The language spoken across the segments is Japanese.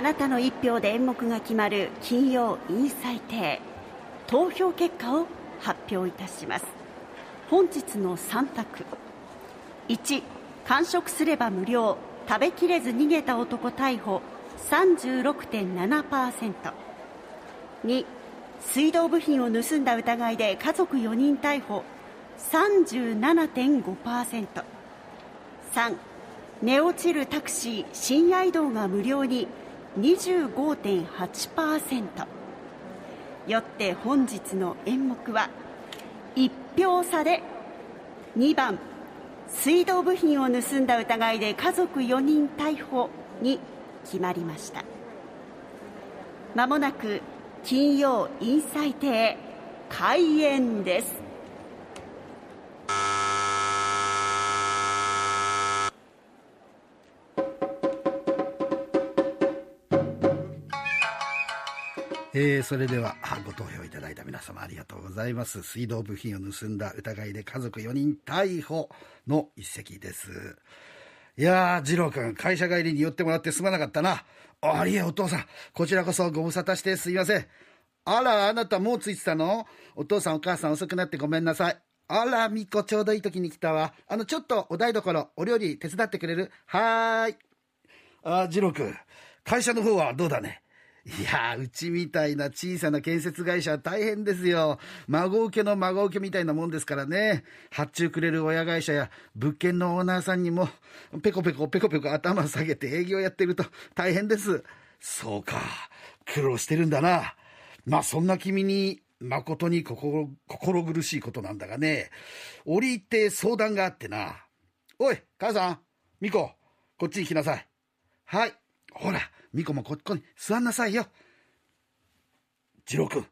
あなたの一票で演目が決まる金曜インサイテ投票結果を発表いたします。本日の3択。1完食すれば無料。食べきれず逃げた男逮捕。36.7%。2、水道部品を盗んだ疑いで家族4人逮捕。37.5%。3、寝落ちるタクシー深夜移動が無料に。25.8%。よって本日の演目は1票差で2番水道部品を盗んだ疑いで家族4人逮捕に決まりましたまもなく金曜インサイ亭開演ですえー、それではご投票いただいた皆様ありがとうございます水道部品を盗んだ疑いで家族4人逮捕の一席ですいやー、二郎君、会社帰りに寄ってもらってすまなかったな。あいえ、お父さん、こちらこそご無沙汰してすいません。あら、あなたもうついてたの？お父さんお母さん遅くなってごめんなさい。あら、みこちょうどいい時に来たわ。あの、ちょっとお台所、お料理手伝ってくれる？はーい。あ、二郎君、会社の方はどうだね？いやうちみたいな小さな建設会社大変ですよ。孫受けの孫受けみたいなもんですからね。発注くれる親会社や物件のオーナーさんにも、ペコペコペコペコ頭下げて営業やってると大変です。そうか。苦労してるんだな。まあそんな君に誠に心心苦しいことなんだがね。折り入って相談があってな。おい、母さん、ミコ、こっちに来なさい。はい。ほら。ミコもこっこに座んなさいよ。次郎君、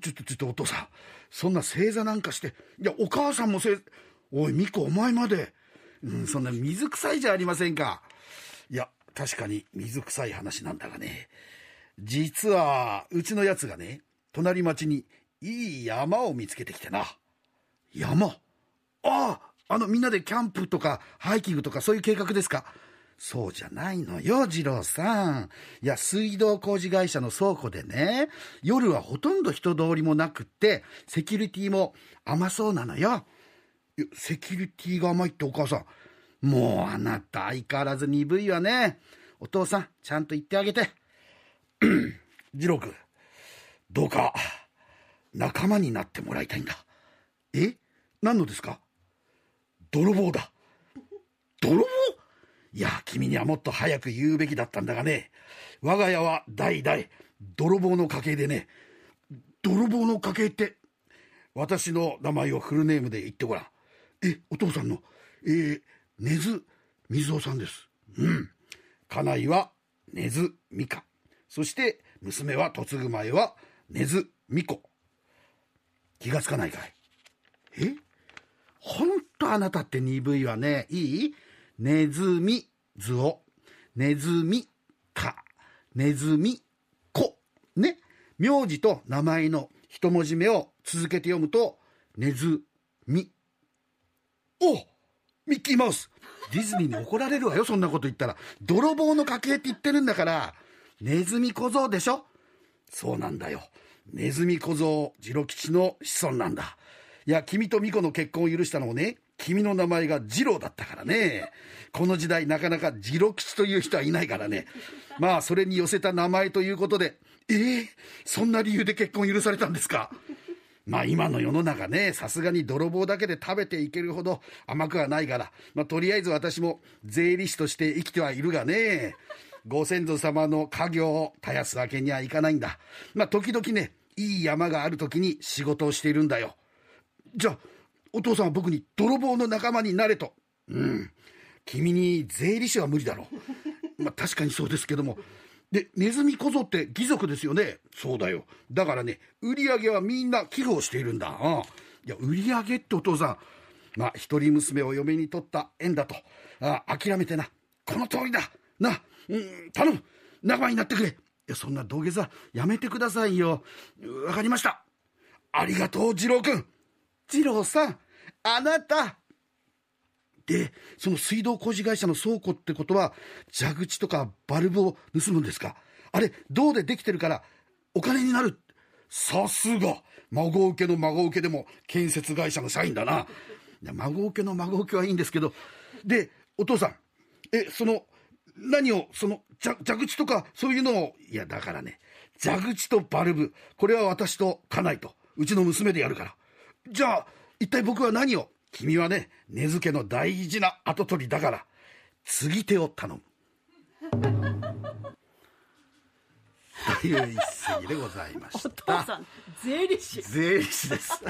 ちょっとちょっとお父さん、そんな正座なんかして、いや、お母さんも正、おい、ミコお前まで、うん、そんな水臭いじゃありませんか。いや、確かに水臭い話なんだがね、実は、うちのやつがね、隣町にいい山を見つけてきてな。山？ああ、あのみんなでキャンプとかハイキングとかそういう計画ですか？そうじゃないのよ、次郎さん。いや、水道工事会社の倉庫でね、夜はほとんど人通りもなくって、セキュリティも甘そうなのよ。セキュリティが甘いってお母さん。もうあなた相変わらず鈍いわね。お父さん、ちゃんと言ってあげて。次郎君、どうか、仲間になってもらいたいんだ。え？何のですか？泥棒だ。泥棒？いや、君にはもっと早く言うべきだったんだがね。我が家は代々、泥棒の家系でね。泥棒の家系って、私の名前をフルネームで言ってごらん。え、お父さんの、えー、根津水尾さんです。うん。家内は根津美香。そして、娘は嫁ぐ前は根津美子。気がつかないかいえ？ほんとあなたって鈍いわね。いい？ネズミ図を、ネズミか、ネズミ子。ね。名字と名前の一文字目を続けて読むと、ネズミ。おミッキーマウスディズニーに怒られるわよ、そんなこと言ったら。泥棒の家系って言ってるんだから、ネズミ小僧でしょ？そうなんだよ。ネズミ小僧、次郎吉の子孫なんだ。いや、君と巫女の結婚を許したのもね、君の名前が次郎だったからね。この時代なかなか次郎吉という人はいないからね。まあ、それに寄せた名前ということで、ええー、そんな理由で結婚許されたんですか？まあ今の世の中ね、さすがに泥棒だけで食べていけるほど甘くはないから、まあとりあえず私も税理士として生きてはいるがね、ご先祖様の家業を絶やすわけにはいかないんだ。まあ時々ね、いい山がある時に仕事をしているんだよ。じゃあ、お父さんは僕に泥棒の仲間になれと。うん。君に税理士は無理だろう。まあ確かにそうですけども。で、ネズミ小僧って義族ですよね。そうだよ。だからね、売り上げはみんな寄付をしているんだ。うん。いや、売り上げってお父さん。まあ、一人娘を嫁に取った縁だと。あ諦めてな。この通りだ。な、うん、頼む。仲間になってくれ。いや、そんな土下座やめてくださいよ。わかりました。ありがとう、次郎君。次郎さん、あなた。で、その水道工事会社の倉庫ってことは、蛇口とかバルブを盗むんですか？あれ銅でできてるからお金になる。さすが。孫受けの孫受けでも建設会社の社員だな。孫受けの孫受けはいいんですけど。でお父さんえその何をその蛇口とかそういうのを？いやだからね蛇口とバルブこれは私と家内とうちの娘でやるから。じゃあ一体僕は何を？君はね根付けの大事な跡取りだから継ぎ手を頼むという一席でございましおた父さん税理士税理士です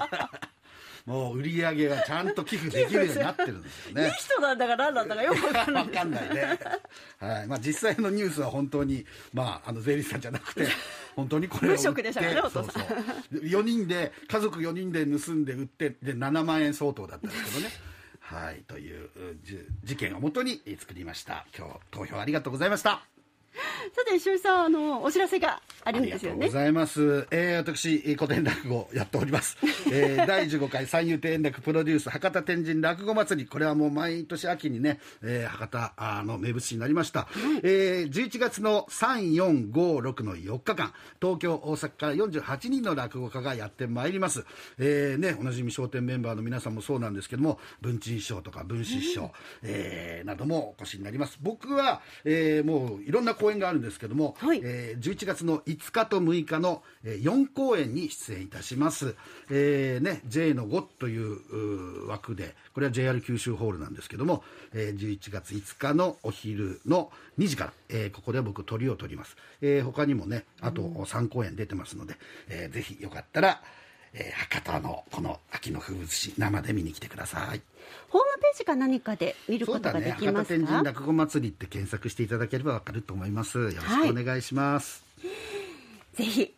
もう売り上げがちゃんと寄付できるようになってるんですよねいい人なんだか何なんだかよくわかんないわかんないね。はい。まあ実際のニュースは本当に、まあ、あの、税理士さんじゃなくて、本当にこれを売って。無職でしたからねお父さんそうそう。4人で、家族4人で盗んで売って、で、7万円相当だったんですけどね。はい。というじ事件をもとに作りました。今日、投票ありがとうございました。さて石井さんあのお知らせがあるんありがとうごですよねざいます。えー、私、えー古典落語をやっております。えー、第15回三遊亭円楽プロデュース博多天神落語祭り。これはもう毎年秋にね、えー、博多あの名物誌になりました。えー、11月の3、4、5、6の4日間、東京、大阪から48人の落語家がやってまいります。えー、ね、おなじみ商店メンバーの皆さんもそうなんですけども、文珍師匠とか文枝師匠、えー、などもお越しになります。僕は、えー、もういろんな公演があるんですけども、はい。えー11月の5日と6日の、えー4公演に出演いたします、えーね、J の5という枠でこれは JR 九州ホールなんですけども、えー11月5日のお昼の2時から、えーここで僕鳥を取ります、えー他にもねあと3公演出てますので、えーぜひよかったら、えー博多のこの秋の風物詩生で見に来てください。ホームページか何かで見ることがでね。博多きますか、天神落語祭りって検索していただければわかると思います。よろしくお願いします、ぜひ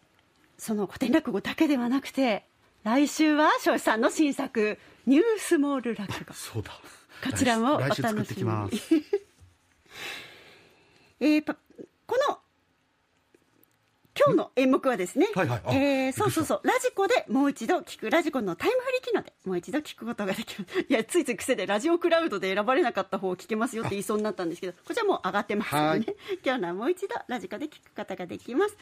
その古典落語だけではなくて来週は庄司さんの新作「ニュースモール落語。そうだ。こちらもお来楽しみに週作ってきます。」えーパこの今日の演目はですね、はいはい。あえーそうそうそう。ラジコでもう一度聞くラジコのタイムフリー機能でもう一度聞くことができる。いやついつい癖でラジオクラウドで選ばれなかった方を聞けますよって言いそうになったんですけどこちらもう上がってますので、ね、今日のはもう一度ラジコで聞くことができます